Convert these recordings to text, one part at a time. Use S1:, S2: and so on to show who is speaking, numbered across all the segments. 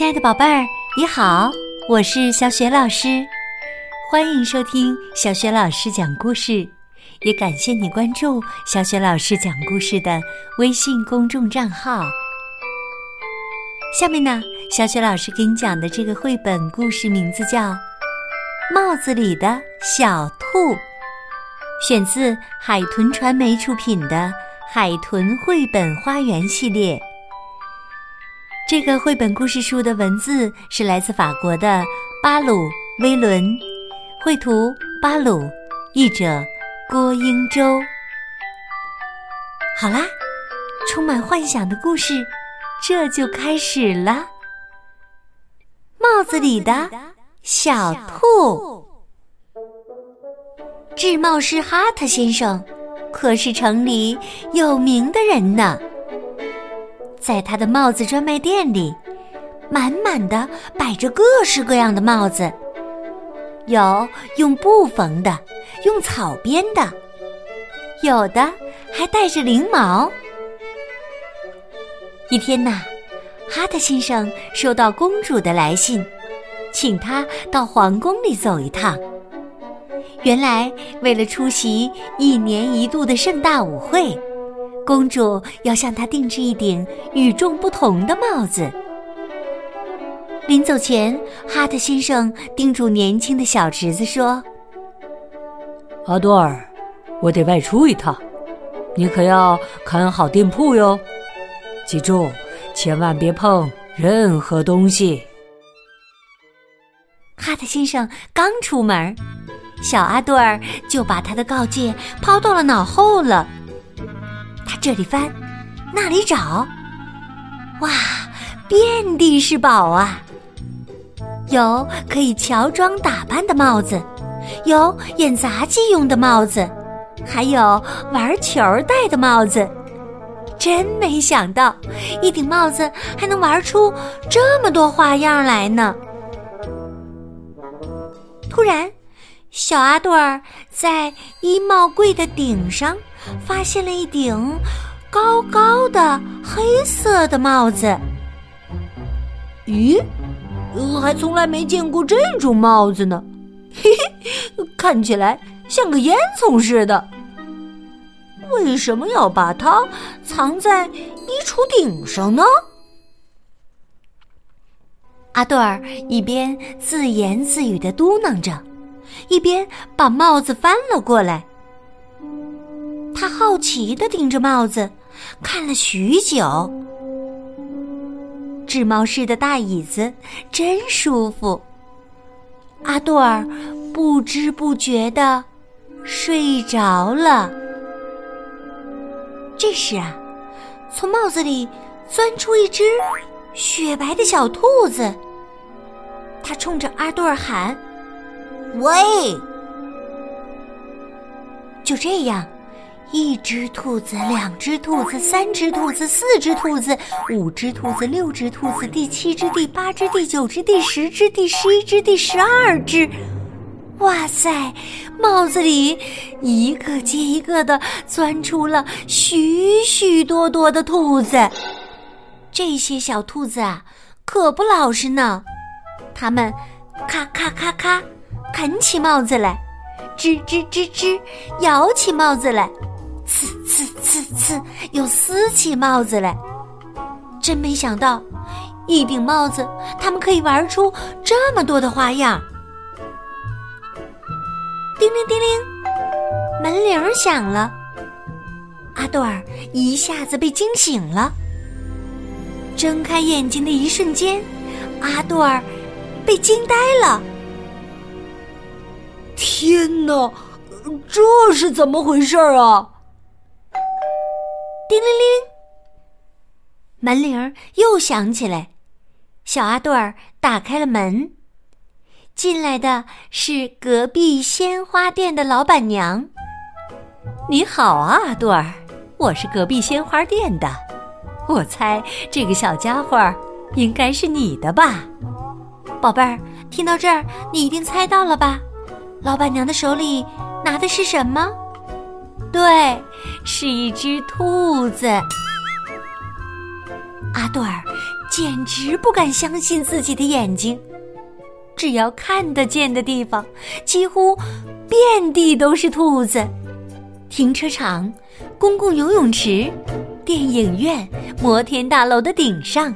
S1: 亲爱的宝贝儿，你好，我是小雪老师，欢迎收听小雪老师讲故事，也感谢你关注小雪老师讲故事的微信公众账号。下面呢，小雪老师给你讲的这个绘本故事名字叫《帽子里的小兔》，选自海豚传媒出品的《海豚绘本花园》系列。这个绘本故事书的文字是来自法国的巴鲁·威伦，绘图巴鲁，译者郭英洲。好啦，充满幻想的故事这就开始了。帽子里的小兔，制帽师哈特先生可是城里有名的人呢。在他的帽子专卖店里，满满的摆着各式各样的帽子，有用布缝的，用草编的，有的还带着翎毛。一天呐，哈特先生收到公主的来信，请他到皇宫里走一趟。原来，为了出席一年一度的盛大舞会。公主要向他定制一顶与众不同的帽子。临走前，哈特先生叮嘱年轻的小侄子说：“
S2: 阿多尔，我得外出一趟，你可要看好店铺哟。记住，千万别碰任何东西。”
S1: 哈特先生刚出门，小阿多尔就把他的告诫抛到了脑后了。这里翻，那里找，哇，遍地是宝啊！有可以乔装打扮的帽子，有演杂技用的帽子，还有玩球戴的帽子。真没想到，一顶帽子还能玩出这么多花样来呢！突然，小阿朵在衣帽柜的顶上。发现了一顶高高的黑色的帽子。
S3: 咦，我还从来没见过这种帽子呢！嘿嘿，看起来像个烟囱似的。为什么要把它藏在衣橱顶上呢？
S1: 阿杜儿一边自言自语的嘟囔着，一边把帽子翻了过来。他好奇的盯着帽子，看了许久。制帽师的大椅子真舒服。阿杜尔不知不觉的睡着了。这时啊，从帽子里钻出一只雪白的小兔子。他冲着阿杜尔喊：“
S3: 喂！”
S1: 就这样。一只兔子，两只兔子，三只兔子，四只兔子，五只兔子，六只兔子，第七只，第八只，第九只，第十只，第十一只，第十二只。哇塞！帽子里一个接一个的钻出了许许多多的兔子。这些小兔子啊，可不老实呢。它们咔咔咔咔啃起帽子来，吱吱吱吱摇起帽子来。呲呲呲呲，又撕起帽子来，真没想到，一顶帽子他们可以玩出这么多的花样。叮铃叮铃，门铃响了。阿朵尔一下子被惊醒了，睁开眼睛的一瞬间，阿多尔被惊呆了。
S3: 天哪，这是怎么回事啊？
S1: 叮铃铃，门铃又响起来。小阿杜儿打开了门，进来的是隔壁鲜花店的老板娘。你好啊，阿杜儿，我是隔壁鲜花店的。我猜这个小家伙应该是你的吧，宝贝儿。听到这儿，你一定猜到了吧？老板娘的手里拿的是什么？对，是一只兔子。阿多尔简直不敢相信自己的眼睛。只要看得见的地方，几乎遍地都是兔子。停车场、公共游泳池、电影院、摩天大楼的顶上、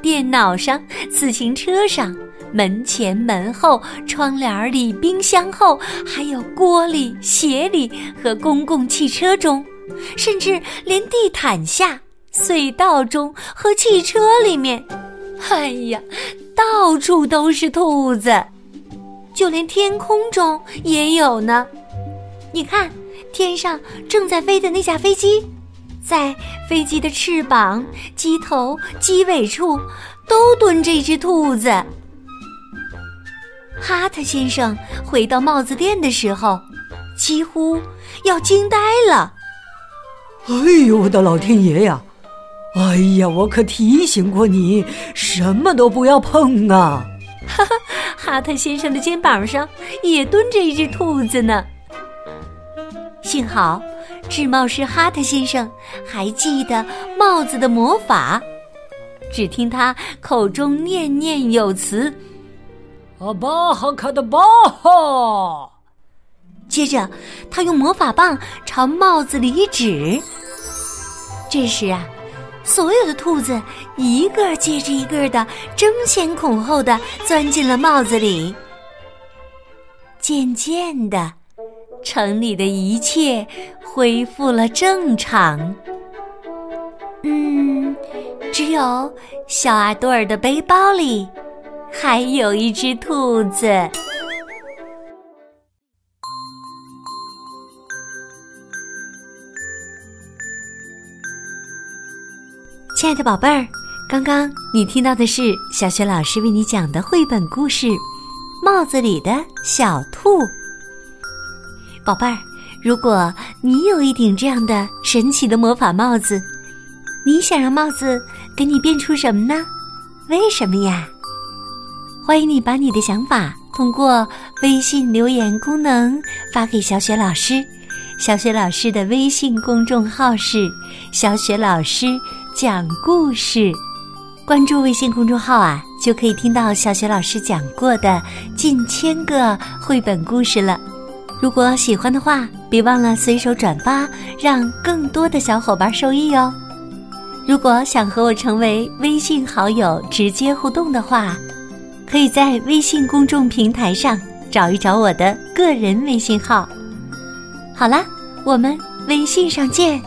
S1: 电脑上、自行车上、门前门后、窗帘里、冰箱后，还有锅里、鞋里和公共汽车中，甚至连地毯下、隧道中和汽车里面。哎呀，到处都是兔子，就连天空中也有呢。你看，天上正在飞的那架飞机，在飞机的翅膀、机头、机尾处都蹲着一只兔子。哈特先生回到帽子店的时候，几乎要惊呆了。
S2: 哎呦，我的老天爷呀！哎呀，我可提醒过你，什么都不要碰啊！
S1: 哈哈，哈特先生的肩膀上也蹲着一只兔子呢。幸好，制帽师哈特先生还记得帽子的魔法，只听他口中念念有词：“
S2: 阿巴哈卡的巴哈。”
S1: 接着，他用魔法棒朝帽子里一指。这时啊。所有的兔子一个接着一个的争先恐后的钻进了帽子里。渐渐的，城里的一切恢复了正常。嗯，只有小阿多尔的背包里还有一只兔子。亲爱的宝贝儿，刚刚你听到的是小雪老师为你讲的绘本故事《帽子里的小兔》。宝贝儿，如果你有一顶这样的神奇的魔法帽子，你想让帽子给你变出什么呢？为什么呀？欢迎你把你的想法通过微信留言功能发给小雪老师。小雪老师的微信公众号是“小雪老师”。讲故事，关注微信公众号啊，就可以听到小雪老师讲过的近千个绘本故事了。如果喜欢的话，别忘了随手转发，让更多的小伙伴受益哦。如果想和我成为微信好友，直接互动的话，可以在微信公众平台上找一找我的个人微信号。好啦，我们微信上见。